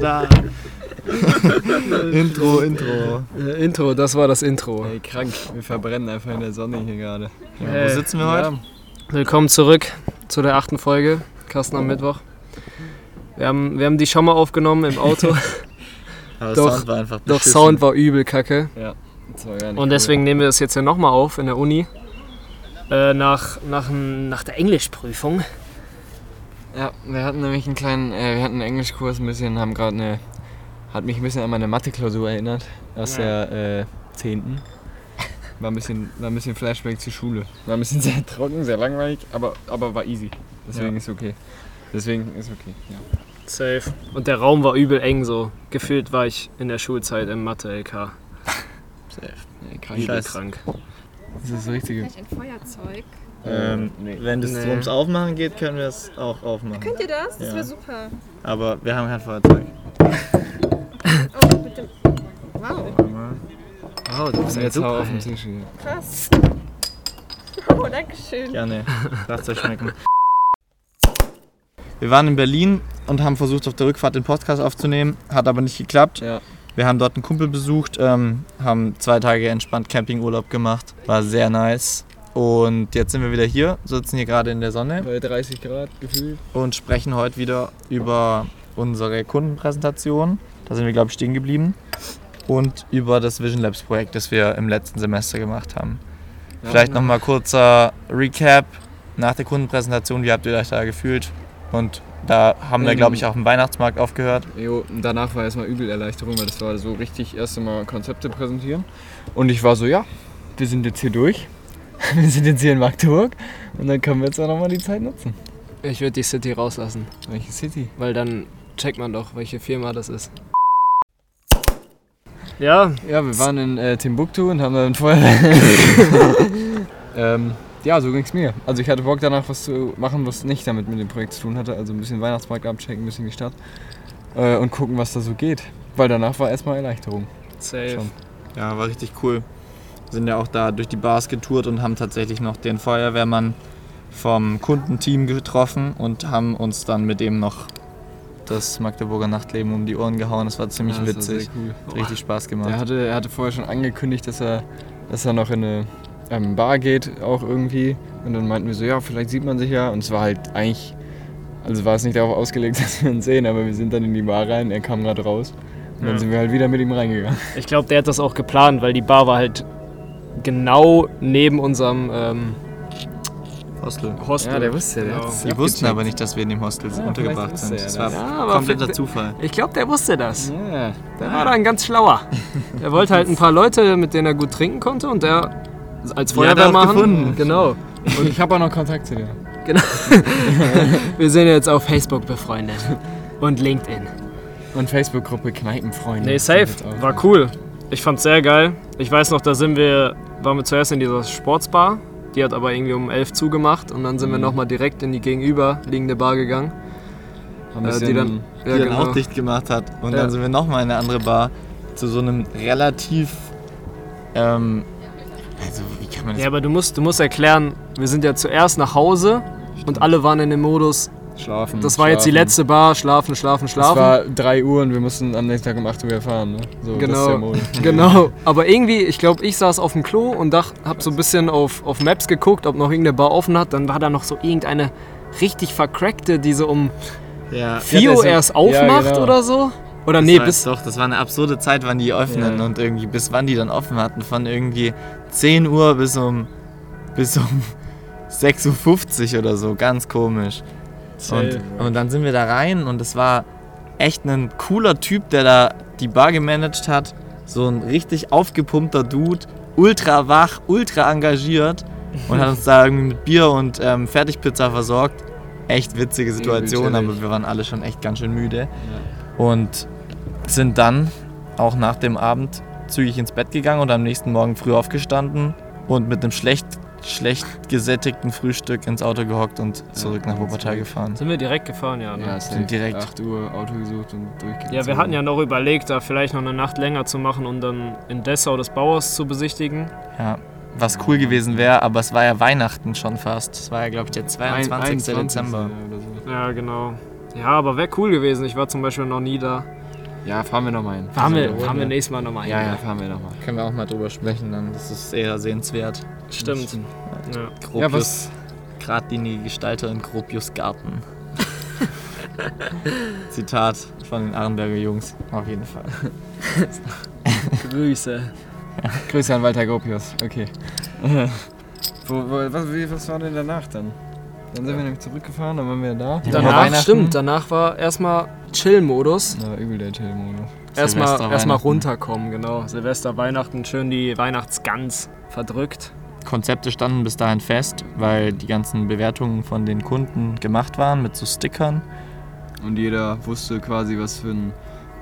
da. Intro, Intro. Äh, Intro, das war das Intro. Ey, krank. Wir verbrennen einfach in der Sonne hier gerade. Ja, Hey, wo sitzen wir heute? ja. Willkommen zurück zu der achten Folge, Kasten am Mittwoch. Wir haben, wir haben die schon mal aufgenommen im Auto, Aber Doch, Sound war einfach doch beschissen. Sound war übel kacke. Das war gar nicht Und deswegen nehmen wir das jetzt ja nochmal auf in der Uni. Äh, nach, nach, nach der Englischprüfung. Ja, wir hatten nämlich einen kleinen, äh, wir hatten einen Englischkurs ein bisschen, haben gerade eine, hat mich ein bisschen an meine Mathe-Klausur erinnert, aus Ja. der äh, 10. War ein, bisschen, war ein bisschen Flashback zur Schule. War ein bisschen sehr trocken, sehr langweilig, aber, aber war easy. Deswegen Ja. ist okay. Deswegen ist okay, ja. Safe. Und der Raum war übel eng so. Gefühlt war ich in der Schulzeit im Mathe-LK. Safe. Nee, krank. Übel krank. Das ist das Richtige. Vielleicht ein Feuerzeug. Ähm, Nee. Wenn es Nee. ums Aufmachen geht, können wir es auch aufmachen. Könnt ihr das? Das Ja. wäre super. Aber wir haben kein Feuerzeug. Oh, mit dem. Wow, Wow, du bist ja jetzt super. auf ey. Tisch hier. krass. Oh, danke schön. Gerne. Lasst euch schmecken. Wir waren in Berlin und haben versucht, auf der Rückfahrt den Podcast aufzunehmen. Hat aber nicht geklappt. Ja. Wir haben dort einen Kumpel besucht, ähm, haben zwei Tage entspannt Campingurlaub gemacht. War sehr nice. Und jetzt sind wir wieder hier, sitzen hier gerade in der Sonne Bei 30 Grad gefühlt. und sprechen heute wieder über unsere Kundenpräsentation. Da sind wir, glaube ich, stehen geblieben. Und über das Vision Labs Projekt, das wir im letzten Semester gemacht haben. Ja, Vielleicht nochmal kurzer Recap nach der Kundenpräsentation. Wie habt ihr euch da gefühlt? Und da haben wir, Ähm, glaube ich, auch im Weihnachtsmarkt aufgehört. Jo, danach war erstmal übel Erleichterung, weil das war so richtig erst einmal Konzepte präsentieren. Und ich war so, ja, wir sind jetzt hier durch. Wir sind jetzt hier in Magdeburg und dann können wir jetzt auch nochmal die Zeit nutzen. Ich würde die City rauslassen, Welche City? weil dann checkt man doch, welche Firma das ist. Ja, Ja, wir waren in äh, Timbuktu und haben dann vorher. ähm, ja, so ging's mir. Also ich hatte Bock danach was zu machen, was nicht damit mit dem Projekt zu tun hatte. Also ein bisschen Weihnachtsmarkt abchecken, ein bisschen die Stadt. Äh, und gucken, was da so geht. Weil danach war erstmal Erleichterung. safe. Schon. Ja, war richtig cool. Wir sind ja auch da durch die Bars getourt und haben tatsächlich noch den Feuerwehrmann vom Kundenteam getroffen und haben uns dann mit dem noch das Magdeburger Nachtleben um die Ohren gehauen. Das war ziemlich Ja, das war witzig. sehr cool. Hat richtig Spaß gemacht. Er hatte, er hatte vorher schon angekündigt, dass er, dass er noch in eine ähm, Bar geht, auch irgendwie. Und dann meinten wir so, ja, vielleicht sieht man sich ja. Und es war halt eigentlich, also war es nicht darauf ausgelegt, dass wir uns sehen, aber wir sind dann in die Bar rein, er kam gerade raus. Und dann Ja. sind wir halt wieder mit ihm reingegangen. Ich glaube, der hat das auch geplant, weil die Bar war halt genau neben unserem ähm, Hostel. Hostel. Ja, der wusste, der Genau. hat's- Die wussten aber nicht, dass wir in dem Hostel Ja, untergebracht sind. Das er war das. Ja, aber kompletter Zufall. Ich glaube, der wusste das. Ja, Der war dann ganz schlauer. Der wollte halt ein paar Leute, mit denen er gut trinken konnte und der als er Feuerwehrmann. gefunden. Genau. und ich habe auch noch Kontakt zu dir. Wir sind jetzt auf Facebook befreundet. Und LinkedIn. Und Facebook-Gruppe Kneipenfreunde. Nee, safe. War cool. Ich fand's sehr geil. Ich weiß noch, da sind wir, waren wir zuerst in dieser Sportsbar. Die hat aber irgendwie um 11 zugemacht und dann sind wir Mhm. nochmal direkt in die gegenüberliegende Bar gegangen. Ein Äh, bisschen, die dann, Die ja, dann genau. auch dicht gemacht hat. Und Ja. dann sind wir nochmal in eine andere Bar zu so einem relativ. Ähm, also, wie kann man das Ja, aber du musst, du musst erklären, wir sind ja zuerst nach Hause und alle waren in dem Modus, Schlafen. das war jetzt die schlafen. letzte Bar, schlafen, schlafen, Es schlafen. war 3 Uhr und wir mussten am nächsten Tag um 8 Uhr wieder fahren. Ne? So, Genau. Genau, aber irgendwie, ich glaube, ich saß auf dem Klo und dach, hab so ein bisschen auf, auf Maps geguckt, ob noch irgendeine Bar offen hat. Dann war da noch so irgendeine richtig vercrackte, die so um Ja, 4 das Uhr erst ja, aufmacht genau. oder so. Oder Das nee, war, bis. Doch, das war eine absurde Zeit, wann die öffnen Ja. und irgendwie bis wann die dann offen hatten. Von irgendwie 10 Uhr bis um, bis um 6.50 Uhr oder so. Ganz komisch. Und, und dann sind wir da rein und es war echt ein cooler Typ, der da die Bar gemanagt hat. So ein richtig aufgepumpter Dude, ultra wach, ultra engagiert und hat uns da irgendwie mit Bier und ähm, Fertigpizza versorgt. Echt witzige Situation, aber wir waren alle schon echt ganz schön müde. Und sind dann auch nach dem Abend zügig ins Bett gegangen und am nächsten Morgen früh aufgestanden und mit einem schlecht, schlecht gesättigten Frühstück ins Auto gehockt und zurück nach Wuppertal gefahren. Sind wir direkt gefahren, ja. Ne? Ja, Ja, safe. direkt. 8 Uhr Auto gesucht und durchgezogen. wir hatten ja noch überlegt, da vielleicht noch eine Nacht länger zu machen und dann in Dessau das Bauhaus zu besichtigen. Ja, was cool gewesen wäre, aber es war ja Weihnachten schon fast. Es war ja, glaube ich, der 22. 21. Dezember. So. Ja, genau. Ja, aber wäre cool gewesen. Ich war zum Beispiel noch nie da. Ja, fahren wir nochmal hin. Fahren wir, fahren wir nächstes Mal nochmal hin. Ja, ja, fahren wir nochmal. Können wir auch mal drüber sprechen, dann. Das ist eher sehenswert. Stimmt. Ja. Gropius, Ja, was- geradlinige Gestalter in Gropius Garten. Zitat von den Arenberger Jungs, auf jeden Fall. Grüße. Grüße an Walter Gropius. Okay. wo, wo, was, wie, was war denn danach dann? Dann sind wir nämlich zurückgefahren, dann waren wir da. Ja, Danach, stimmt, danach war erstmal Chill-Modus. Na, übel der Chill-Modus. Erstmal Weihnachten. runterkommen, genau. Silvester, Weihnachten, schön die Weihnachtsgans verdrückt. Konzepte standen bis dahin fest, weil die ganzen Bewertungen von den Kunden gemacht waren mit so Stickern. Und jeder wusste quasi, was für ein,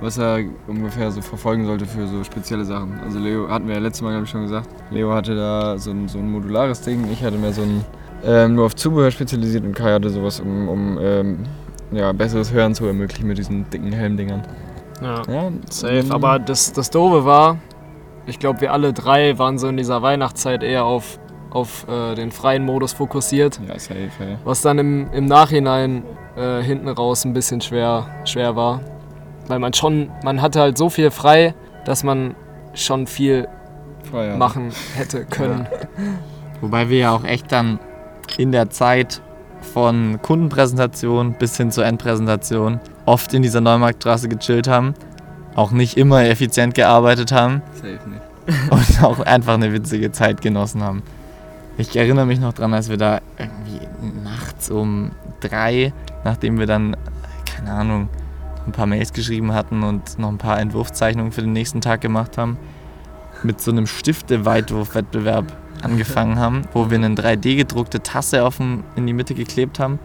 was er ungefähr so verfolgen sollte für so spezielle Sachen. Also Leo, hatten wir ja letztes Mal, glaube ich, schon gesagt. Leo hatte da so ein, so ein modulares Ding, ich hatte mehr so ein ähm, nur auf Zubehör spezialisiert und Kai hatte sowas, um, um ähm, ja, besseres Hören zu ermöglichen mit diesen dicken Helmdingern. Ja. Ja, Safe, ähm, aber das, das Doofe war, ich glaube, wir alle drei waren so in dieser Weihnachtszeit eher auf, auf äh, den freien Modus fokussiert, Ja, safe, ey. was dann im, im Nachhinein äh, hinten raus ein bisschen schwer, schwer war. Weil man schon, man hatte halt so viel frei, dass man schon viel Freier. machen hätte können. Wobei wir ja auch echt dann in der Zeit von Kundenpräsentation bis hin zur Endpräsentation oft in dieser Neumarktstraße gechillt haben, auch nicht immer effizient gearbeitet haben Safe nicht. und auch einfach eine witzige Zeit genossen haben. Ich erinnere mich noch dran, als wir da irgendwie nachts um drei, nachdem wir dann, keine Ahnung, ein paar Mails geschrieben hatten und noch ein paar Entwurfszeichnungen für den nächsten Tag gemacht haben, mit so einem Stifte-Weitwurf-Wettbewerb angefangen haben, wo wir eine 3D-gedruckte Tasse auf dem, in die Mitte geklebt haben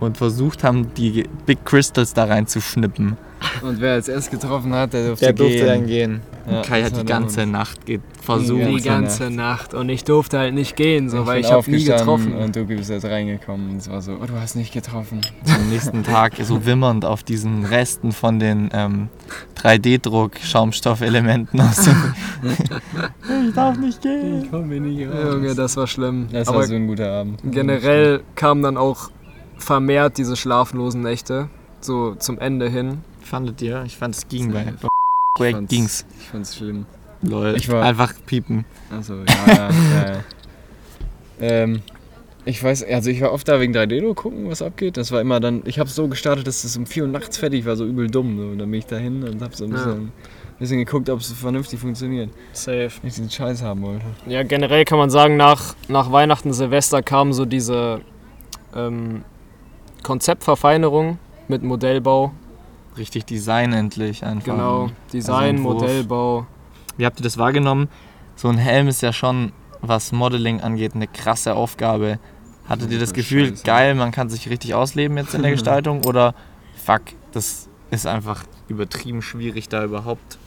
und versucht haben, die Big Crystals da reinzuschnippen. Und wer als erst getroffen hat, der durfte Der durfte gehen. dann gehen. Ja, Kai hat die ganze Nacht versucht. Die ganze ganze Nacht. Und ich durfte halt nicht gehen, so, weil bin ich habe nie getroffen. Und du bist jetzt reingekommen und es war so, oh, du hast nicht getroffen. am nächsten Tag so wimmernd auf diesen Resten von den ähm, 3D-Druck-Schaumstoffelementen aus dem Ich darf nicht gehen. Komm mir nicht Junge, das war schlimm. Das Aber war so ein guter Abend. generell kamen dann auch vermehrt diese schlaflosen Nächte, so zum Ende hin. Fandet ihr? Ich fand es ging bei Projekt fand's- ging's. Ich fand's schlimm. Lol. Ich war- Einfach piepen. Also, ja, ja, ja. ähm, ich weiß, also ich war oft da wegen 3D gucken, was abgeht. Das war immer dann, ich habe so gestartet, dass es um 4 Uhr nachts fertig war, so übel dumm. So. Und dann bin ich da hin und habe so ein Ja. bisschen, bisschen geguckt, ob es vernünftig funktioniert. Safe. Ich diesen Scheiß haben wollte. Ja, generell kann man sagen, nach, nach Weihnachten, Silvester kam so diese ähm, Konzeptverfeinerung mit Modellbau. Richtig Design endlich einfach. Genau, Design, Entwurf. Modellbau. Wie habt ihr das wahrgenommen? So ein Helm ist ja schon, was Modeling angeht, eine krasse Aufgabe. Hattet ihr das Gefühl, scheiße. geil, man kann sich richtig ausleben jetzt in der Gestaltung? Oder fuck, das ist einfach übertrieben schwierig, da überhaupt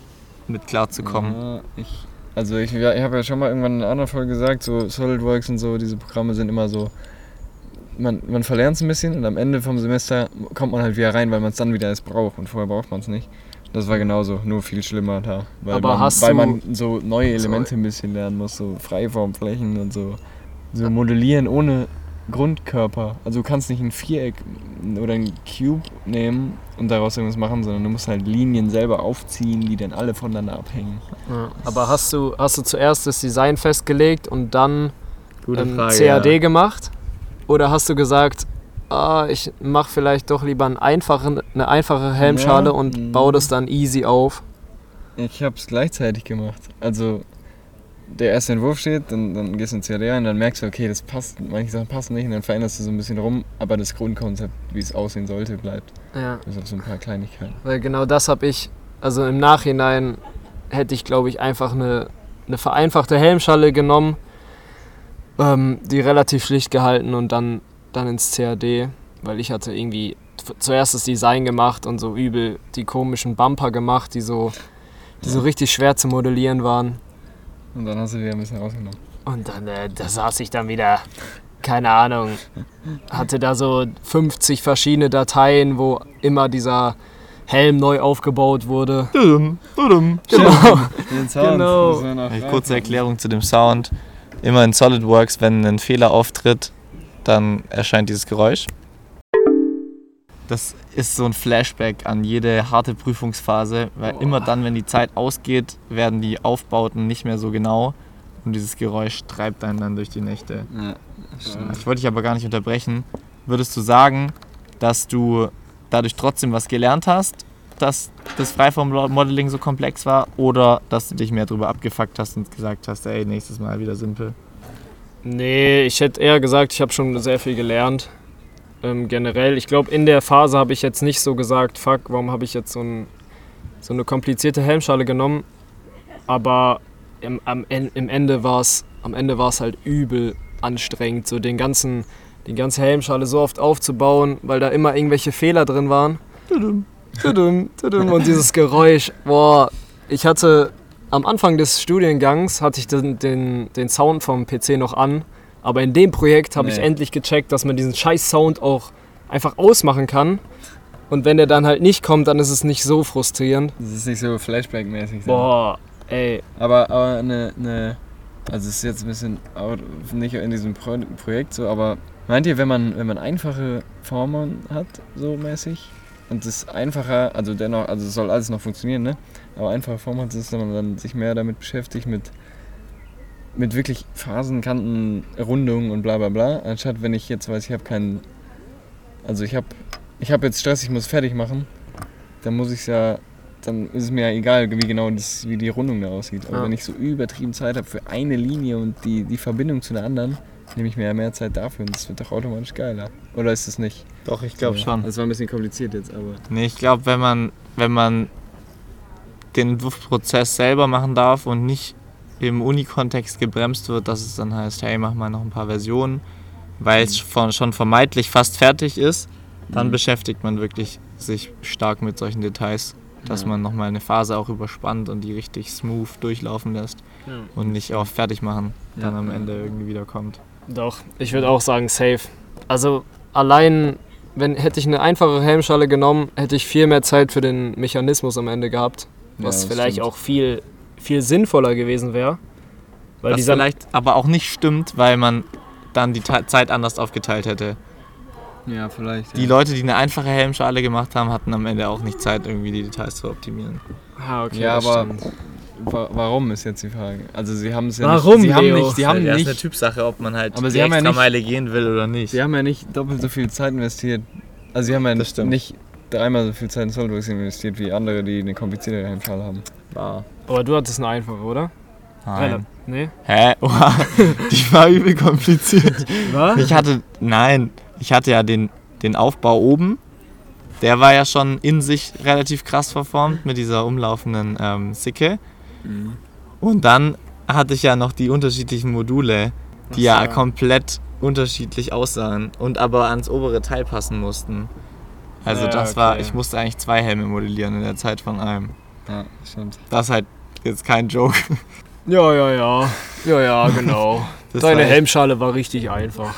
mit klarzukommen? Ja, ich, also ich, ich habe ja schon mal irgendwann in einer anderen Folge gesagt, so SolidWorks und so, diese Programme sind immer so, man, man verlernt es ein bisschen und am Ende vom Semester kommt man halt wieder rein, weil man es dann wieder erst braucht und vorher braucht man es nicht. Das war genauso, nur viel schlimmer da. Weil, Aber man, hast weil du- man so neue Elemente ein bisschen lernen muss, so Freiformflächen und so. So modellieren ohne Grundkörper. Also du kannst nicht ein Viereck oder ein Cube nehmen und daraus irgendwas machen, sondern du musst halt Linien selber aufziehen, die dann alle voneinander abhängen. Ja. Aber hast du, hast du zuerst das Design festgelegt und dann Gute ähm, Frage, CAD ja. gemacht? Oder hast du gesagt, ah, ich mache vielleicht doch lieber einen einfachen, eine einfache Helmschale Ja, und mhm. baue das dann easy auf? Ich habe es gleichzeitig gemacht. Also der erste Entwurf steht, dann, dann gehst du in CAD rein, dann merkst du, okay, das passt, manche Sachen passen nicht und dann veränderst du so ein bisschen rum, aber das Grundkonzept, wie es aussehen sollte, bleibt. Ja. Bis auf so ein paar Kleinigkeiten. Weil genau das habe ich, also im Nachhinein hätte ich, glaube ich, einfach eine, eine vereinfachte Helmschale genommen, ähm, die relativ schlicht gehalten und dann, dann ins CAD, weil ich hatte irgendwie zuerst das Design gemacht und so übel die komischen Bumper gemacht, die so, die so richtig schwer zu modellieren waren. Und dann hast du wieder ein bisschen rausgenommen. Und dann, äh, da saß ich dann wieder, keine Ahnung, hatte da so 50 verschiedene Dateien, wo immer dieser Helm neu aufgebaut wurde. Genau. Den Genau. kurze Erklärung zu dem Sound. Immer in SolidWorks, wenn ein Fehler auftritt, dann erscheint dieses Geräusch. Das ist so ein Flashback an jede harte Prüfungsphase, weil immer dann, wenn die Zeit ausgeht, werden die Aufbauten nicht mehr so genau und dieses Geräusch treibt einen dann durch die Nächte. Ja, Ich wollte dich aber gar nicht unterbrechen. Würdest du sagen, dass du dadurch trotzdem was gelernt hast, dass das Freiform-Modeling so komplex war oder dass du dich mehr darüber abgefuckt hast und gesagt hast, ey, nächstes Mal wieder simpel? Nee, ich hätte eher gesagt, ich habe schon sehr viel gelernt. Ähm, generell, ich glaube, in der Phase habe ich jetzt nicht so gesagt, fuck, warum habe ich jetzt so, ein, so eine komplizierte Helmschale genommen. Aber im, am, im Ende war es am Ende war es halt übel anstrengend, so den ganzen, die ganze Helmschale so oft aufzubauen, weil da immer irgendwelche Fehler drin waren. Tudum, tudum. Und dieses Geräusch, boah, ich hatte am Anfang des Studiengangs hatte ich den, den, den Sound vom PC noch an, aber in dem Projekt habe ich Nee. endlich gecheckt, dass man diesen scheiß Sound auch einfach ausmachen kann. Und wenn der dann halt nicht kommt, dann ist es nicht so frustrierend. Das ist nicht so Flashback-mäßig. so. Boah, ey. Aber, aber eine, eine, also es ist jetzt ein bisschen out, nicht in diesem Pro Projekt so, aber meint ihr, wenn man, wenn man einfache Formen hat, so mäßig, und das einfacher, also dennoch, also es soll alles noch funktionieren, ne? Aber einfache Formen hat, ist, wenn man dann sich mehr damit beschäftigt, mit, mit wirklich Phasen, Kanten, Rundungen und bla bla bla, anstatt wenn ich jetzt weiß, ich habe keinen, also ich habe ich habe jetzt Stress, ich muss fertig machen, dann muss ich ja dann ist es mir ja egal, wie genau das, wie die Rundung da aussieht. Aber Ja. wenn ich so übertrieben Zeit habe für eine Linie und die, die Verbindung zu einer anderen, nehme ich mir ja mehr Zeit dafür und das wird doch automatisch geiler. Oder ist es nicht? Doch, ich glaube Ja. schon. Das war ein bisschen kompliziert jetzt, aber. Nee, ich glaube, wenn man, wenn man den Entwurfsprozess selber machen darf und nicht im Uni-Kontext gebremst wird, dass es dann heißt, hey, mach mal noch ein paar Versionen, weil es von, schon vermeintlich fast fertig ist, dann Mhm. beschäftigt man wirklich sich stark mit solchen Details, dass Ja. man nochmal eine Phase auch überspannt und die richtig smooth durchlaufen lässt und nicht auf fertig machen dann Ja. am Ende irgendwie wieder kommt. Doch, ich würde auch sagen safe. Also allein, wenn hätte ich eine einfache Helmschale genommen, hätte ich viel mehr Zeit für den Mechanismus am Ende gehabt, was Ja, das vielleicht stimmt. auch viel, viel sinnvoller gewesen wäre. Weil dieser vielleicht aber auch nicht stimmt, weil man dann die Ta- Zeit anders aufgeteilt hätte. Ja, vielleicht. Die ja. Leute, die eine einfache Helmschale gemacht haben, hatten am Ende auch nicht Zeit, irgendwie die Details zu optimieren. Ah, okay, Ja, das aber stimmt. Wa warum ist jetzt die Frage? Also sie haben es ja Warum, nicht. Sie haben Leo? nicht. Sie haben das ist eine nicht. Typsache, ob man halt Aber die sie haben ja nicht- Extrameile gehen will oder nicht. Sie haben ja nicht doppelt so viel Zeit investiert. Also sie haben ja Das stimmt. nicht dreimal so viel Zeit in SolidWorks investiert wie andere, die eine komplizierte Helmschale haben. War. Aber du hattest eine einfache, oder? Nein. Nee? Hä? Oha, die war übel kompliziert. Was? Ich hatte, nein, ich hatte ja den, den Aufbau oben. Der war ja schon in sich relativ krass verformt mit dieser umlaufenden ähm, Sicke. Und dann hatte ich ja noch die unterschiedlichen Module, die ja so. komplett unterschiedlich aussahen und aber ans obere Teil passen mussten. Also Ja, das war, okay. ich musste eigentlich zwei Helme modellieren in der Zeit von einem. Ja, stimmt. Das ist halt jetzt kein Joke. Ja, ja, ja. Ja, ja, genau. Deine war Helmschale war richtig einfach.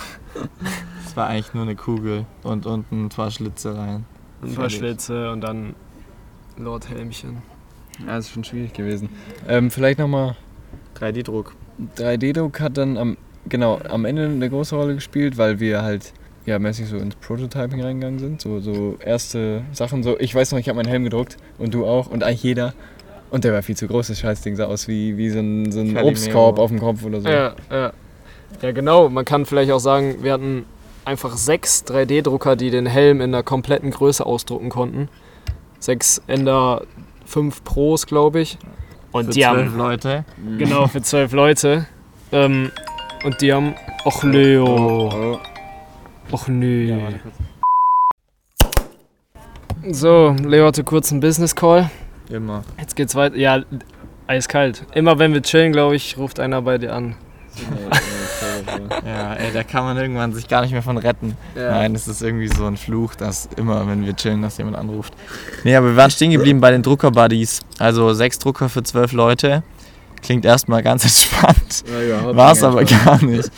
Das war eigentlich nur eine Kugel und unten ein paar Schlitze rein. Ein paar Schlitze und dann Lord Helmchen. Ja, das ist schon schwierig gewesen. Ähm, vielleicht nochmal 3D-Druck. 3D-Druck hat dann am, genau, am Ende eine große Rolle gespielt, weil wir halt ja mäßig so ins Prototyping reingegangen sind. So, so erste Sachen. So, ich weiß noch, ich habe meinen Helm gedruckt und du auch und eigentlich jeder. Und der war viel zu groß, das Scheißding sah aus wie, wie so ein, so ein. Obstkorb auf dem Kopf oder so. Ja, ja. Ja, genau. Man kann vielleicht auch sagen, wir hatten einfach sechs 3D-Drucker, die den Helm in der kompletten Größe ausdrucken konnten. Sechs Ender 5 Pros, glaube ich. Und Für die zwölf haben, Leute. genau, für zwölf Leute. Ähm, und die haben, och Leo, Oh. och nö. So, Leo hatte kurz einen Business Call. Immer. Jetzt geht's weiter. Ja, eiskalt. Immer wenn wir chillen, glaube ich, ruft einer bei dir an. Ja, ey, da kann man irgendwann sich gar nicht mehr von retten. Nein, es ist irgendwie so ein Fluch, dass immer, wenn wir chillen, dass jemand anruft. Nee, aber wir waren stehen geblieben bei den Drucker-Buddies. Also sechs Drucker für zwölf Leute. Klingt erstmal ganz entspannt. Ja, War es aber gar nicht.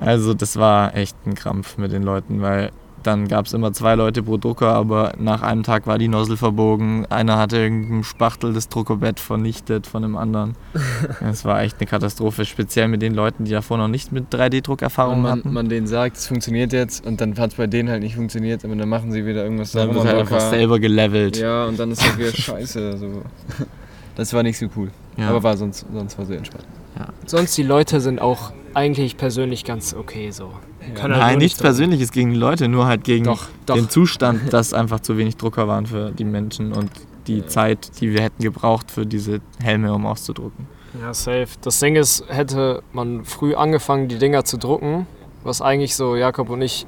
Also das war echt ein Krampf mit den Leuten, weil dann gab es immer zwei Leute pro Drucker, aber nach einem Tag war die Nozzle verbogen. Einer hatte irgendein Spachtel das Druckerbett vernichtet von dem anderen. Es war echt eine Katastrophe, speziell mit den Leuten, die davor noch nicht mit 3D-Druckerfahrung Und man, hatten. man denen sagt, es funktioniert jetzt und dann hat es bei denen halt nicht funktioniert, aber dann machen sie wieder irgendwas dann wird halt einfach selber gelevelt. Ja, und dann ist das wieder scheiße. So. Das war nicht so cool. Ja. Aber war sonst, sonst war sehr entspannt. Sonst die Leute sind auch eigentlich persönlich ganz okay so. Halt Nein, nur nichts nicht Persönliches gegen die Leute, nur halt gegen Doch, doch. den Zustand, dass einfach zu wenig Drucker waren für die Menschen und die Zeit, die wir hätten gebraucht für diese Helme, um auszudrucken. Ja, safe. Das Ding ist, hätte man früh angefangen, die Dinger zu drucken, was eigentlich so Jakob und ich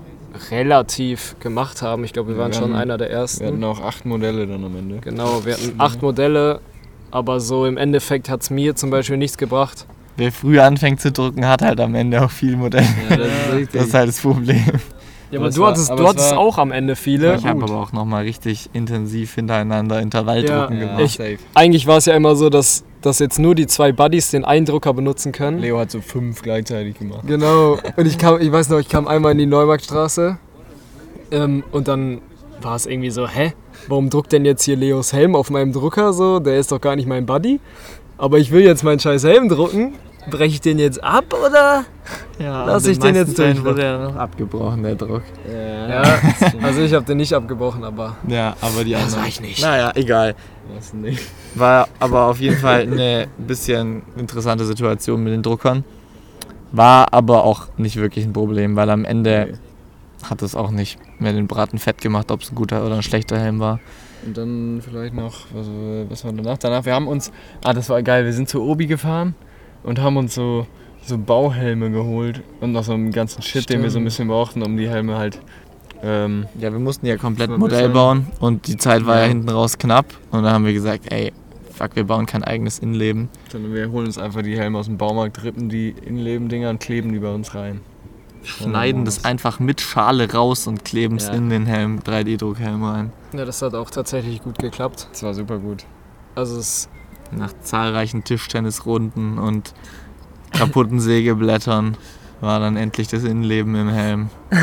relativ gemacht haben. Ich glaube, wir waren Wir schon hatten- einer der Wir ersten. hatten auch acht Modelle dann am Ende. Genau, wir hatten acht Modelle, aber so im Endeffekt hat es mir zum Beispiel nichts gebracht. Wer früh anfängt zu drucken, hat halt am Ende auch viel Modell. Ja, das ist. Das ist halt das Problem. Ja, Aber du war- hattest, aber du es hattest war- auch am Ende viele. ich habe aber auch nochmal richtig intensiv hintereinander Intervalldrucken Ja, gemacht. ich-. Eigentlich war es ja immer so, dass, dass jetzt nur die zwei Buddies den einen Drucker benutzen können. Leo hat so fünf gleichzeitig gemacht. Genau. Und ich kam, ich weiß noch, ich kam einmal in die Neumarktstraße ähm, und dann war es irgendwie so, hä? Warum druckt denn jetzt hier Leos Helm auf meinem Drucker so? Der ist doch gar nicht mein Buddy. Aber ich will jetzt meinen scheiß Helm drucken. Breche ich den jetzt ab oder? Ja, Lass ich den jetzt durch- wurde er noch abgebrochen, der Druck. Ja, also ich habe den nicht abgebrochen, aber. Ja, aber die anderen. war ich nicht. Naja, egal. Nicht. War aber auf jeden Fall eine bisschen interessante Situation mit den Druckern. War aber auch nicht wirklich ein Problem, weil am Ende hat es auch nicht mehr den Braten fett gemacht, ob es ein guter oder ein schlechter Helm war. Und dann vielleicht noch, was, was war danach? Danach, wir haben uns, ah, das war geil, wir sind zu Obi gefahren und haben uns so, so Bauhelme geholt und noch so einen ganzen Shit, den wir so ein bisschen brauchten, um die Helme halt. Ähm, Ja, wir mussten ja komplett Modell bisschen. bauen und die Zeit war ja, Ja. hinten raus knapp. Und dann haben wir gesagt, ey, fuck, wir bauen kein eigenes Innenleben. sondern wir holen uns einfach die Helme aus dem Baumarkt, rippen die Innenleben-Dinger und kleben die bei uns rein. Schneiden das einfach mit Schale raus und kleben es Ja. in den Helm, 3D-Druckhelm rein. Ja, das hat auch tatsächlich gut geklappt. Das war super gut. Also es Nach zahlreichen Tischtennisrunden und kaputten Sägeblättern war dann endlich das Innenleben im Helm.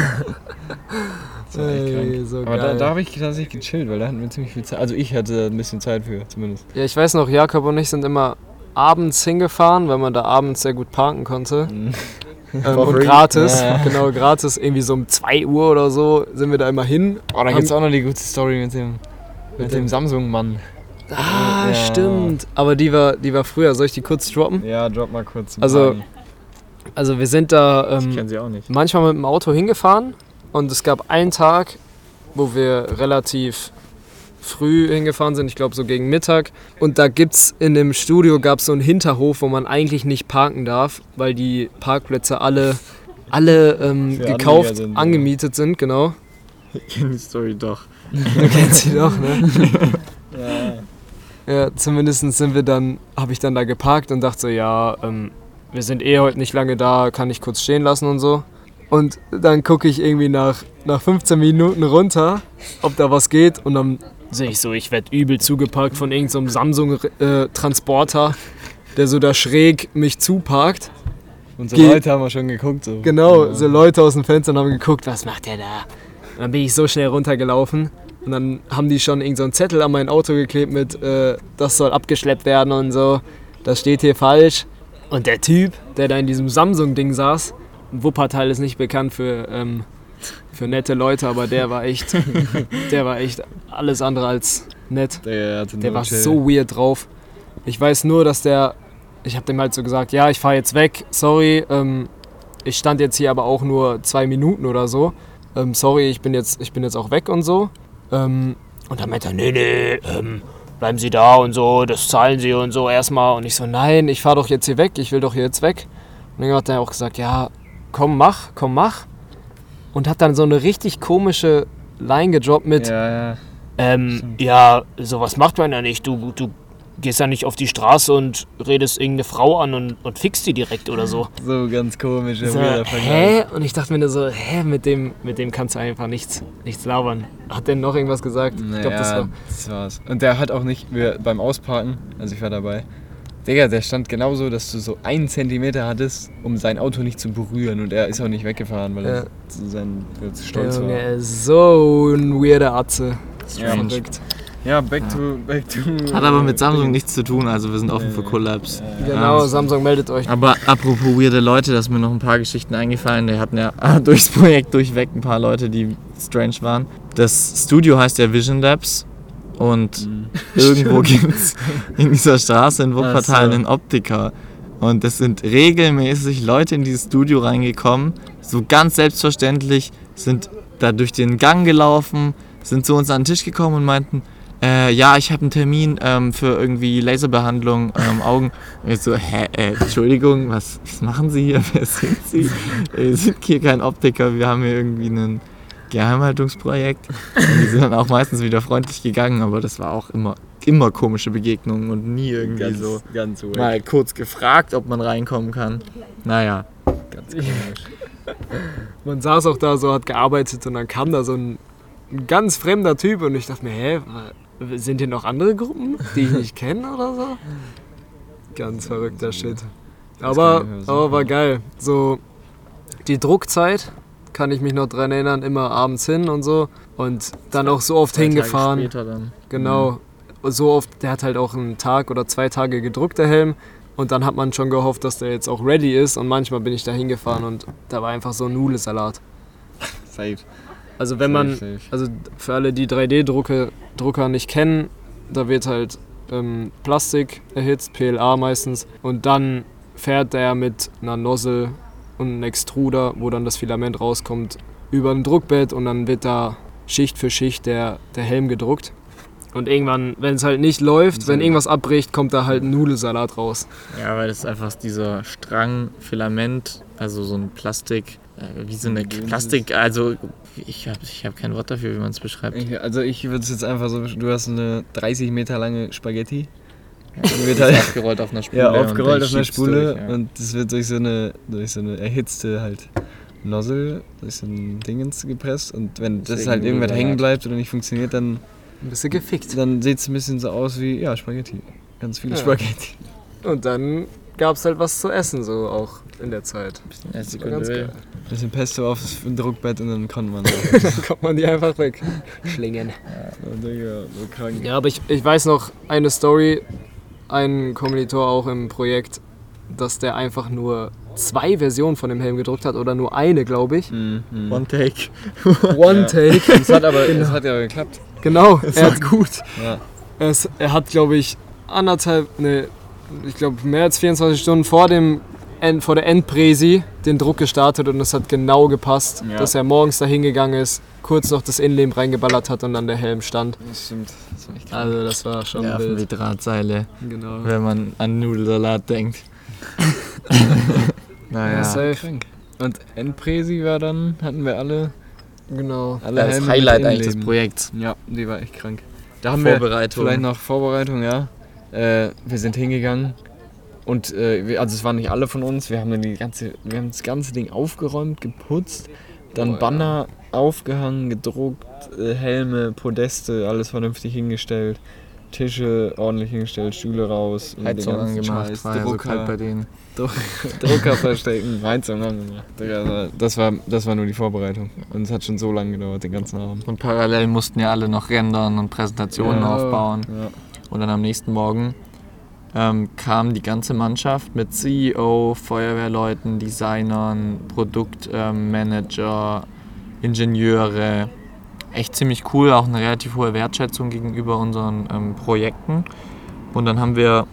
Das war echt Ey, krank. so Aber da, geil. da habe ich tatsächlich gechillt, weil da hatten wir ziemlich viel Zeit. Also ich hatte ein bisschen Zeit für, zumindest. Ja, ich weiß noch, Jakob und ich sind immer abends hingefahren, weil man da abends sehr gut parken konnte. Ähm, For und gratis, Ja. genau, gratis, irgendwie so um 2 Uhr oder so sind wir da immer hin. Oh, da gibt es auch noch die gute Story mit dem, mit dem Samsung-Mann. Ah, Ja. stimmt. Aber die war, die war früher, soll ich die kurz droppen? Ja, drop mal kurz. Also. Also wir sind da ähm, sie auch nicht. manchmal mit dem Auto hingefahren und es gab einen Tag, wo wir relativ früh hingefahren sind, ich glaube so gegen Mittag. Und da gibt's in dem Studio gab's so einen Hinterhof, wo man eigentlich nicht parken darf, weil die Parkplätze alle, alle ähm, gekauft, sind, ja. angemietet sind, genau. Ich kenne die Story doch. Du kennst sie doch, ne? Ja, zumindest sind wir dann, habe ich dann da geparkt und dachte so, ja, ähm, wir sind eh heute nicht lange da, kann ich kurz stehen lassen und so. Und dann gucke ich irgendwie nach, nach 15 Minuten runter, ob da was geht und dann sehe ich so, ich werde übel zugeparkt von irgendeinem Samsung-Transporter, der so da schräg mich zuparkt. Unsere Ge- Leute haben wir schon geguckt. So. Genau, Ja. so Leute aus dem Fenster haben geguckt, was macht der da? Und dann bin ich so schnell runtergelaufen und dann haben die schon irgendeinen so einen Zettel an mein Auto geklebt mit, äh, das soll abgeschleppt werden und so. Das steht hier falsch. Und der Typ, der da in diesem Samsung-Ding saß, Wuppertal ist nicht bekannt für, ähm, für nette Leute, aber der war echt, der war echt alles andere als nett. Der, Der war so weird drauf. Ich weiß nur, dass der. Ich habe dem halt so gesagt, ja, ich fahre jetzt weg, sorry. Ähm, ich stand jetzt hier aber auch nur zwei Minuten oder so. Ähm, sorry, ich bin, jetzt, ich bin jetzt auch weg und so. Ähm, und dann meinte er, nee, nee, ähm, bleiben Sie da und so, das zahlen Sie und so erstmal. Und ich so, nein, ich fahre doch jetzt hier weg, ich will doch hier jetzt weg. Und dann hat er auch gesagt, ja, komm, mach, komm, mach. Und hat dann so eine richtig komische Line gedroppt mit, Ja, ja. ähm, ja, sowas macht man ja nicht. Du, du gehst ja nicht auf die Straße und redest irgendeine Frau an und, und fixst die direkt oder so. So ganz komisch. So, hä? Und ich dachte mir nur so, hä, mit dem, mit dem kannst du einfach nichts, nichts labern. Hat der noch irgendwas gesagt? Naja, ich glaube, das war. das war's. Und der hat auch nicht, wir beim Ausparken, also ich war dabei, Digga, der stand genauso, dass du so einen Zentimeter hattest, um sein Auto nicht zu berühren. Und er ist auch nicht weggefahren, weil Ja. er zu sein, zu stolz Junge war. ist so ein weirder Atze. Ja, Mann. Verrückt. Ja, back to. Back to Hat aber mit Samsung nichts zu tun, also wir sind offen für. Collabs. Genau, Ja. Samsung meldet euch. Aber apropos weirde Leute, da ist mir noch ein paar Geschichten eingefallen. Wir hatten ja durchs Projekt durchweg ein paar Leute, die strange waren. Das Studio heißt ja Vision Labs und Mhm. irgendwo gibt es in dieser Straße in Wuppertal Ach so. einen Optiker. Und es sind regelmäßig Leute in dieses Studio reingekommen, so ganz selbstverständlich, sind da durch den Gang gelaufen, sind zu uns an den Tisch gekommen und meinten, äh, ja, ich habe einen Termin ähm, für irgendwie Laserbehandlung ähm, Augen. Und ich so, hä, äh, Entschuldigung, was, was machen Sie hier? Wer sind Sie? Wir sind hier kein Optiker, wir haben hier irgendwie ein Geheimhaltungsprojekt. Und die sind dann auch meistens wieder freundlich gegangen, aber das war auch immer, immer komische Begegnungen und nie irgendwie Ganz, so ganz mal kurz gefragt, ob man reinkommen kann. Naja, Ganz komisch. Man saß auch da so, hat gearbeitet und dann kam da so ein, ein ganz fremder Typ und ich dachte mir, hä, sind hier noch andere Gruppen, die ich nicht kenne oder so? Ganz verrückter Shit. Aber, aber war geil. So die Druckzeit kann ich mich noch dran erinnern, immer abends hin und so und dann auch so oft zwei Tage hingefahren. Später dann. Genau. So oft, der hat halt auch einen Tag oder zwei Tage gedruckt, der Helm. Und dann hat man schon gehofft, dass der jetzt auch ready ist. Und manchmal bin ich da hingefahren und da war einfach so ein Nudelsalat. Safe. Also wenn man, also für alle, die 3D-Drucker Drucker nicht kennen, da wird halt ähm, Plastik erhitzt, PLA meistens. Und dann fährt der mit einer Nozzle und einem Extruder, wo dann das Filament rauskommt, über ein Druckbett und dann wird da Schicht für Schicht der, der Helm gedruckt. Und irgendwann, wenn es halt nicht läuft, wenn irgendwas abbricht, kommt da halt ein Nudelsalat raus. Ja, weil das ist einfach dieser Strang, Filament, also so ein Plastik, wie so eine. Plastik, also ich habe ich hab kein Wort dafür, wie man es beschreibt. Ich, also ich würde es jetzt einfach so, du hast eine 30 Meter lange Spaghetti. Die wird halt- aufgerollt auf einer Spule. Ja, und aufgerollt auf einer Spule durch, ja. und das wird durch so eine, durch so eine erhitzte halt Nozzle, durch so ein Dingens gepresst und wenn das Deswegen halt irgendwas hängen bleibt oder nicht funktioniert, dann, Ein bisschen gefickt. dann sieht es ein bisschen so aus wie, ja, Spaghetti. Ganz viele Ja. Spaghetti. Und dann gab es halt was zu essen, so auch in der Zeit. Ja, Das war ganz Sekunde. Geil. Bisschen Pesto aufs Druckbett und dann konnte man. Dann kommt man die einfach weg. Schlingen. Digga, so krank. Ja, aber ich, ich weiß noch eine Story, ein Kommilitor auch im Projekt, dass der einfach nur zwei Versionen von dem Helm gedruckt hat oder nur eine, glaube ich. Mhm, mhm. One Take. One Ja. Take. Es hat aber es hat ja geklappt. Genau. Er hat, gut. Ja. es, er hat, glaube ich, anderthalb, ne, ich glaube mehr als 24 Stunden vor dem vor der Endpräsi den Druck gestartet und es hat genau gepasst, Ja. dass er morgens da hingegangen ist, kurz noch das Innenleben reingeballert hat und dann der Helm stand. Das stimmt. Das war echt krass. Also das war schon Nerven wie wild. Drahtseile, Genau. wenn man an Nudelsalat denkt. naja. Ja, safe. Krank. Und Endpräsi war dann, hatten wir alle, Genau. alle Das Helme Highlight eigentlich des. Projekts. Ja, die war echt krank. Da haben wir Vorbereitung. vielleicht noch Vorbereitung, ja. Äh, wir sind hingegangen und äh, also es waren nicht alle von uns. Wir haben dann die ganze, wir haben das ganze Ding aufgeräumt, geputzt, dann ja. Banner aufgehangen, gedruckt, äh, Helme, Podeste, alles vernünftig hingestellt, Tische ordentlich hingestellt, Stühle raus, Heizung angemacht, Scheiß, war ja so Drucker, kalt bei denen. Drucker verstecken, Heizung angemacht. Digga, Das war, das war nur die Vorbereitung und es hat schon so lange gedauert, den ganzen Abend. Und parallel mussten ja alle noch rendern und Präsentationen Ja. aufbauen. Ja. Und dann am nächsten Morgen ähm, kam die ganze Mannschaft mit CEO, Feuerwehrleuten, Designern, Produktmanager, Ingenieure. Echt ziemlich cool, auch eine relativ hohe Wertschätzung gegenüber unseren ähm, Projekten. Und dann haben wir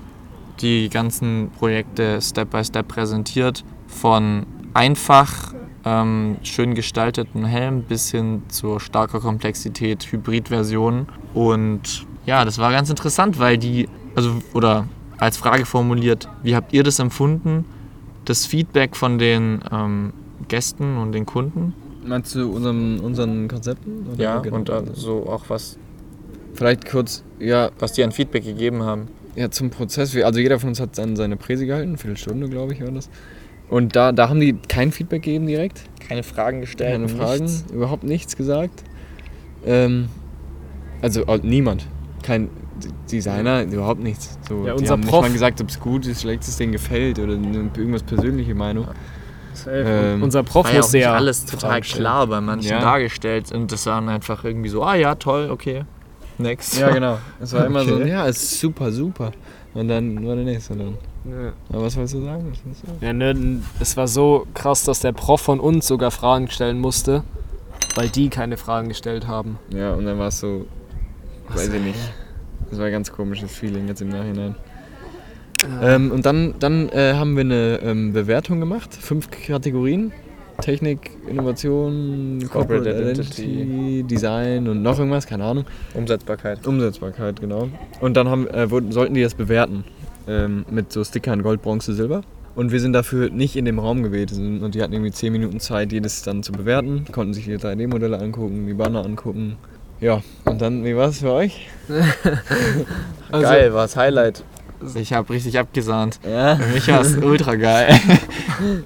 die ganzen Projekte Step by Step präsentiert. Von einfach ähm, schön gestalteten Helm bis hin zur starker Komplexität, Hybridversionen. Und ja, das war ganz interessant, weil die, also, oder als Frage formuliert, wie habt ihr das empfunden, das Feedback von den ähm, Gästen und den Kunden? Meinst du unseren, unseren Konzepten? Oder Ja, genau? und also auch was, Vielleicht kurz, ja, was die an Feedback gegeben haben. ja, zum Prozess. Also jeder von uns hat dann seine Präse gehalten, eine Viertelstunde, glaube ich, war das. Und da, da haben die kein Feedback gegeben direkt. Keine Fragen gestellt, Keine Fragen, nichts. überhaupt nichts gesagt. Ähm, also äh, niemand. Kein, Designer überhaupt nichts. So, Ja, die unser haben nicht Prof- mal gesagt, ob es gut ist, schlecht ist, denen gefällt oder irgendwas persönliche Meinung. Ähm, Unser Prof war ja nicht ja alles total klar bei manchen Ja. dargestellt und das waren einfach irgendwie so, ah ja, toll, okay, next. Ja, genau. Es war immer so, Okay. ja, es ist super, super. Und dann war der nächste dann. Ja. Aber was wolltest du sagen? Was? Ja, ne, es war so krass, dass der Prof von uns sogar Fragen stellen musste, weil die keine Fragen gestellt haben. Ja, und dann war es so, weiß ich nicht. Das war ein ganz komisches Feeling jetzt im Nachhinein. Ähm, und dann, dann äh, haben wir eine ähm, Bewertung gemacht, fünf Kategorien. Technik, Innovation, Corporate Corporate Identity. Identity, Design und noch irgendwas, keine Ahnung. Umsetzbarkeit. Umsetzbarkeit, genau. Und dann haben, äh, wurden, sollten die das bewerten ähm, mit so Stickern Gold, Bronze, Silber. Und wir sind dafür nicht in dem Raum gewesen und die hatten irgendwie 10 Minuten Zeit, jedes dann zu bewerten. Konnten sich die 3D-Modelle angucken, die Banner angucken. Ja, und dann, wie war es für euch? Also, geil, war das Highlight. Ich habe richtig abgesahnt. Ja. Für mich war es ultra geil.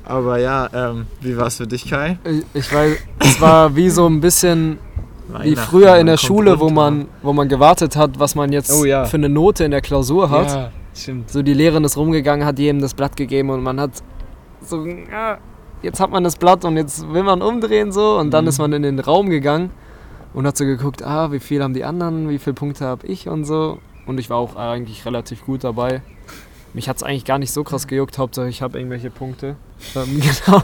Aber ja, ähm, wie war es für dich, Kai? Ich, ich weiß, es war wie so ein bisschen wie früher in der Schule, wo man, wo man gewartet hat, was man jetzt Oh ja. für eine Note in der Klausur hat. Ja, stimmt. So die Lehrerin ist rumgegangen, hat jedem das Blatt gegeben und man hat so, ja, jetzt hat man das Blatt und jetzt will man umdrehen so und dann Mhm. ist man in den Raum gegangen und hat so geguckt, ah, wie viel haben die anderen, wie viele Punkte habe ich und so. Und ich war auch eigentlich relativ gut dabei. Mich hat es eigentlich gar nicht so krass gejuckt, Hauptsache ich habe irgendwelche Punkte. Ähm, genau.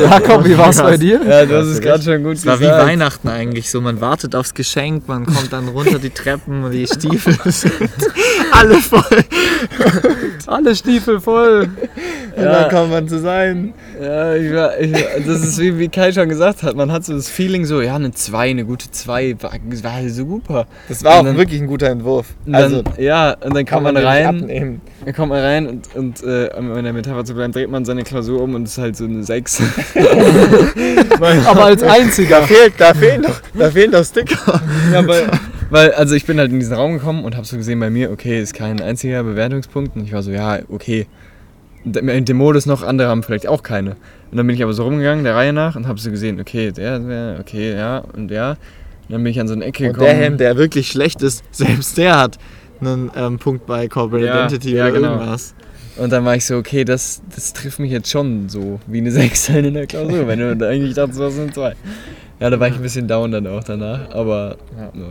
Jakob, wie war es bei dir? Ja, du hast es gerade schon gut Es war wie gesagt. Weihnachten eigentlich so. Man wartet aufs Geschenk, man kommt dann runter die Treppen und die Stiefel sind alle voll. Alle Stiefel voll. Und dann kommt man zu sein. Ja, ich war, ich, das ist wie, wie Kai schon gesagt hat, man hat so das Feeling so, ja, eine 2, eine gute 2, war, war halt super. Das war auch Und dann- wirklich ein guter Entwurf. Also dann, ja, und dann kommt man, nicht rein, dann kommt man rein und, und äh, um in der Metapher zu bleiben, dreht man seine Klausur um und es ist halt so eine 6. Aber als Da einziger. fehlt, da fehlen doch, da fehlen doch Sticker. ja, weil, weil, also ich bin halt in diesen Raum gekommen und habe so gesehen bei mir, okay, ist kein einziger Bewertungspunkt und ich war so, ja, okay. Und In dem Modus noch, andere haben vielleicht auch keine. Und dann bin ich aber so rumgegangen, der Reihe nach, und habe so gesehen, okay, der, der, okay, ja, und ja. Und dann bin ich an so eine Ecke Und gekommen. der Helm, der wirklich schlecht ist, selbst der hat einen ähm, Punkt bei Corporate Ja, Identity ja, oder genau. irgendwas. Und dann war ich so, okay, das, das trifft mich jetzt schon so wie eine 6 in der Klausur, wenn du eigentlich dachtest, was sind zwei. Ja, da war ich ein bisschen down dann auch danach, aber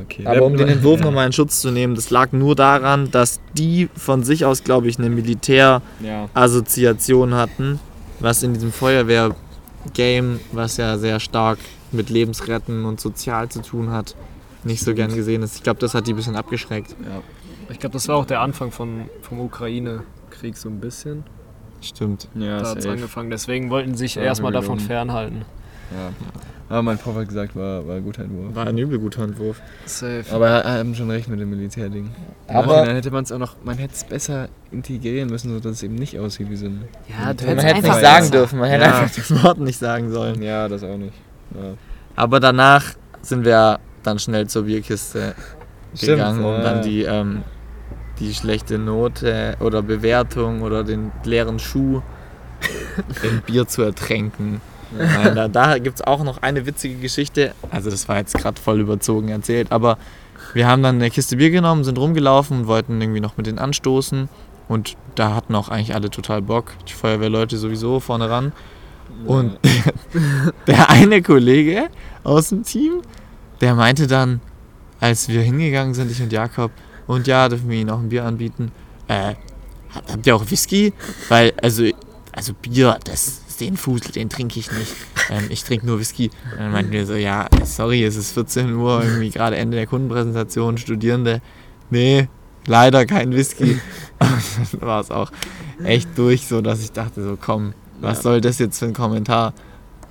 okay. Aber um den Entwurf nochmal in Schutz zu nehmen, das lag nur daran, dass die von sich aus, glaube ich, eine Militärassoziation hatten, was in diesem Feuerwehr-Game, was ja sehr stark mit Lebensretten und sozial zu tun hat, nicht so gern gesehen ist. Ich glaube, das hat die ein bisschen abgeschreckt. ja. Ich glaube, das war auch der Anfang von, vom Ukraine-Krieg so ein bisschen. Stimmt. Ja, da hat es angefangen. Deswegen wollten sie sich Ja, erstmal davon fernhalten. ja. Aber mein Prof hat gesagt, war, war ein guter Entwurf. War ein übel guter Entwurf. Safe. Aber er hat schon recht mit dem Militärding. Aber- dann hätte man es auch noch, man hätte es besser integrieren müssen, sodass es eben nicht aussieht wie so ein. Ja, du Man hätte einfach nicht sagen besser- dürfen, man hätte Ja. einfach das Wort nicht sagen sollen. Ja, das auch nicht. Ja. Aber danach sind wir dann schnell zur Bierkiste Stimmt, gegangen, um ja. dann die, ähm, die schlechte Note oder Bewertung oder den leeren Schuh in Bier zu ertränken. Nein, da da gibt es auch noch eine witzige Geschichte. Also das war jetzt gerade voll überzogen erzählt, aber wir haben dann eine Kiste Bier genommen, sind rumgelaufen und wollten irgendwie noch mit denen anstoßen. Und da hatten auch eigentlich alle total Bock. Die Feuerwehrleute sowieso vorne ran. Und der eine Kollege aus dem Team, der meinte dann, als wir hingegangen sind, ich und Jakob, und ja, dürfen wir ihnen auch ein Bier anbieten. Äh, habt ihr auch Whisky? Weil, also, also Bier, das, den Fusel, den trinke ich nicht. Ähm, ich trinke nur Whisky. Und dann meinten wir so, ja, sorry, es ist 14 Uhr, irgendwie gerade Ende der Kundenpräsentation, Studierende. Nee, leider kein Whisky. Und dann war es auch echt durch, so dass ich dachte so, komm, was Ja. soll das jetzt für ein Kommentar?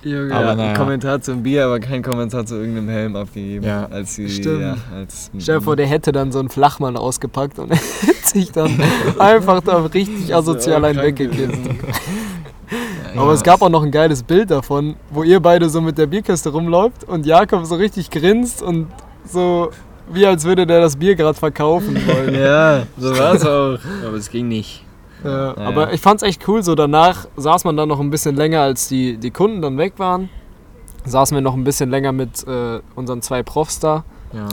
Junge, Aber ja, naja. ein Kommentar zum Bier, aber kein Kommentar zu irgendeinem Helm abgegeben. Ja. als sie, Stimmt. Ja, als, Stell dir vor, der hätte dann so einen Flachmann ausgepackt und hätte sich dann einfach da richtig asozial einen weggekippt. Aber es gab auch noch ein geiles Bild davon, wo ihr beide so mit der Bierkiste rumläuft und Jakob so richtig grinst und so wie als würde der das Bier gerade verkaufen wollen. Ja, so war es auch. Aber es ging nicht. Ja, Ja. aber ich fand's echt cool, so danach saß man dann noch ein bisschen länger, als die, die Kunden dann weg waren. Saßen wir noch ein bisschen länger mit äh, unseren zwei Profs da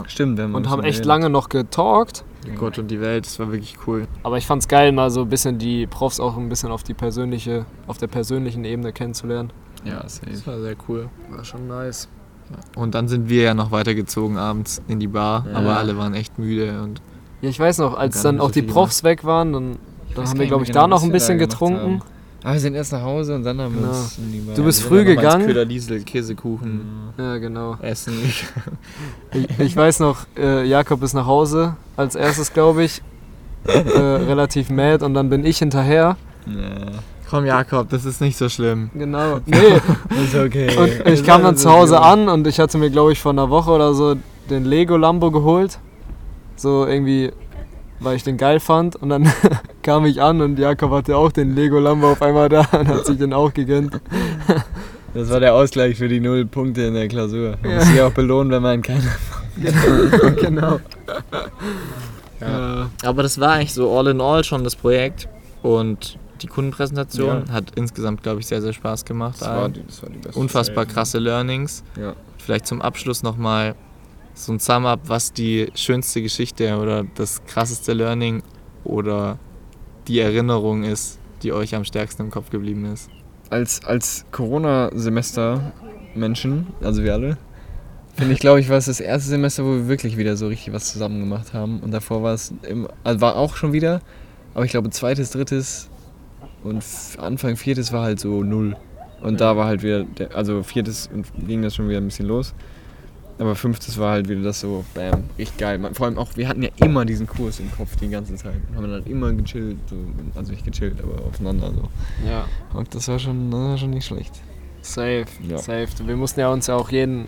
Stimmt, wenn man und haben echt lange noch getalkt. Gott und die Welt. Das war wirklich cool. Aber ich fand's geil, mal so ein bisschen die Profs auch ein bisschen auf die persönliche, auf der persönlichen Ebene kennenzulernen. Ja, safe. Das war sehr cool. War schon nice. Und dann sind wir ja noch weitergezogen abends in die Bar, Ja. aber alle waren echt müde und Ja, ich weiß noch, als dann so auch die Profs weg waren, dann, dann haben wir, glaube ich, genau, da noch ein wir bisschen getrunken. haben. Aber wir sind erst nach Hause und dann haben wir Genau. uns in die Bar. Du bist Wir früh gegangen? Köder Diesel Käsekuchen Ja, genau. essen. Ich, ich weiß noch, äh, Jakob ist nach Hause als erstes, glaube ich. Äh, relativ mad und dann bin ich hinterher. Ja. Komm Jakob, das ist nicht so schlimm. Genau. Nee. Ist okay. Und ich kam dann zu Hause an und ich hatte mir, glaube ich, vor einer Woche oder so den Lego Lambo geholt. So irgendwie, weil ich den geil fand. Und dann kam ich an und Jakob hatte auch den Lego Lambo auf einmal da und hat sich den auch gegönnt. Das war der Ausgleich für die null Punkte in der Klausur. Man Ja. muss sich auch belohnen, wenn man keiner. genau. Ja. Aber das war eigentlich so all in all schon das Projekt und die Kundenpräsentation Ja. hat insgesamt, glaube ich, sehr, sehr Spaß gemacht. Das war die, das war die beste. Unfassbar Zeit. krasse Learnings. Ja. Vielleicht zum Abschluss nochmal so ein Sum-Up, was die schönste Geschichte oder das krasseste Learning oder die Erinnerung ist, die euch am stärksten im Kopf geblieben ist. Als, als Corona-Semester-Menschen, also wir alle, finde ich, glaube ich, war es das erste Semester, wo wir wirklich wieder so richtig was zusammen gemacht haben. Und davor war es, im, also war auch schon wieder, aber ich glaube, zweites, drittes und Anfang viertes war halt so null. Und da war halt wieder, der, also viertes und ging das schon wieder ein bisschen los. Aber fünftes war halt wieder das so, bam, richtig geil. Man, vor allem auch, wir hatten ja immer diesen Kurs im Kopf die ganze Zeit. Und haben dann immer gechillt, so, also nicht gechillt, aber aufeinander so. Ja, Und das war schon, das war schon nicht schlecht. safe. Ja. Safe. Wir mussten ja uns ja auch jeden,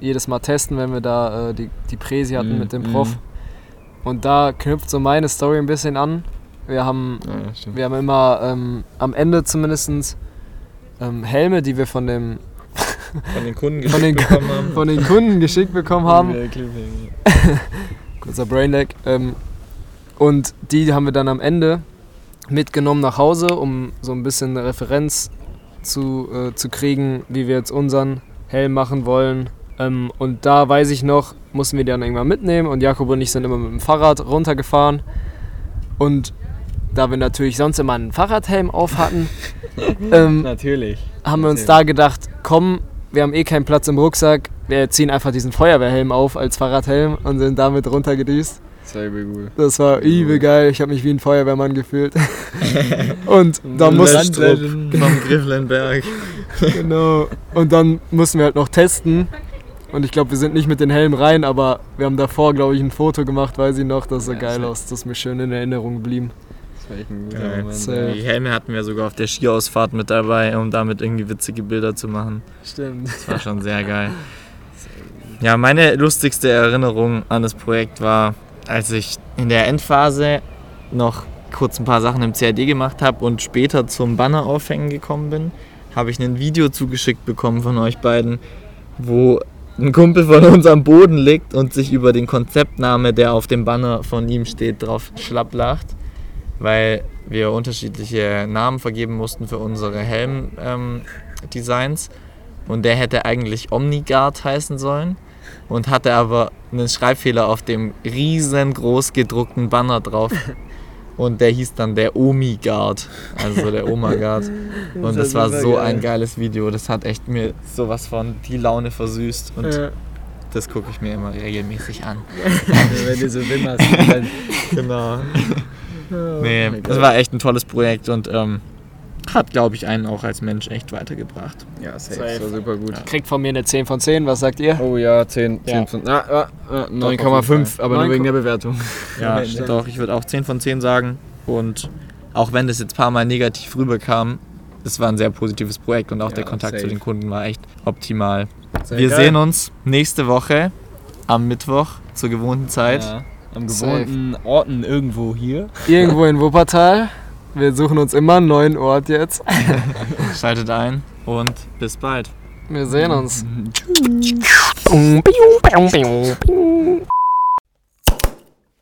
jedes Mal testen, wenn wir da äh, die, die Präsi hatten Mhm, mit dem Prof. Und da knüpft so meine Story ein bisschen an. Wir haben Ja. Wir haben immer ähm, am Ende zumindest ähm, Helme, die wir von, dem, Von den Kunden Von den- bekommen haben. von den Kunden geschickt bekommen haben. Kurzer Brainlag. Ähm, und die haben wir dann am Ende mitgenommen nach Hause, um so ein bisschen eine Referenz zu, äh, zu kriegen, wie wir jetzt unseren Helm machen wollen. Ähm, und da weiß ich noch, mussten wir die dann irgendwann mitnehmen und Jakob und ich sind immer mit dem Fahrrad runtergefahren. Und da wir natürlich sonst immer einen Fahrradhelm auf hatten, ähm, haben wir uns da gedacht, komm, wir haben eh keinen Platz im Rucksack, wir ziehen einfach diesen Feuerwehrhelm auf als Fahrradhelm und sind damit runtergedüst. Das war übel geil, ich habe mich wie ein Feuerwehrmann gefühlt. und dann mussten vom Grifflenberg. genau, und dann mussten wir halt noch testen. Und ich glaube, wir sind nicht mit den Helmen rein, aber wir haben davor, glaube ich, ein Foto gemacht, weiß ich noch, das sah Ja, geil aus, das ist mir schön in Erinnerung geblieben. Das war echt ein guter Geil. Moment. Safe. Die Helme hatten wir sogar auf der Skiausfahrt mit dabei, um damit irgendwie witzige Bilder zu machen. Stimmt. Das war schon sehr geil. Ja, meine lustigste Erinnerung an das Projekt war, als ich in der Endphase noch kurz ein paar Sachen im CAD gemacht habe und später zum Banner aufhängen gekommen bin, habe ich ein Video zugeschickt bekommen von euch beiden, wo ein Kumpel von uns am Boden liegt und sich über den Konzeptname, der auf dem Banner von ihm steht, drauf schlapplacht, weil wir unterschiedliche Namen vergeben mussten für unsere Helm-Designs. und der hätte eigentlich Omniguard heißen sollen und hatte aber einen Schreibfehler auf dem riesengroß gedruckten Banner drauf. Und der hieß dann der Omi-Guard, also der Oma-Guard. Und das war so ein geiles Video. Das hat echt mir sowas von die Laune versüßt. Und Ja. das gucke ich mir immer regelmäßig an. Wenn du so wimmerst, dann Nee, das war echt ein tolles Projekt und ähm, hat, glaube ich, einen auch als Mensch echt weitergebracht. Ja, safe. Safe. Das war super gut. Kriegt von mir eine 10 von 10, was sagt ihr? Oh ja, 10, 10 Ja. von. Ah, ah, ah, auf jeden 9,5, aber nur 9, wegen der Bewertung. Ja, Ja, doch, ich würde auch 10 von 10 sagen. Und auch wenn das jetzt ein paar Mal negativ rüberkam, es war ein sehr positives Projekt und auch Ja, der Kontakt safe. zu den Kunden war echt optimal. Sehr Wir geil. sehen uns nächste Woche am Mittwoch zur gewohnten Zeit. Am Safe. gewohnten Orten irgendwo hier. Irgendwo in Wuppertal. Wir suchen uns immer einen neuen Ort jetzt. Schaltet ein und bis bald. Wir sehen uns.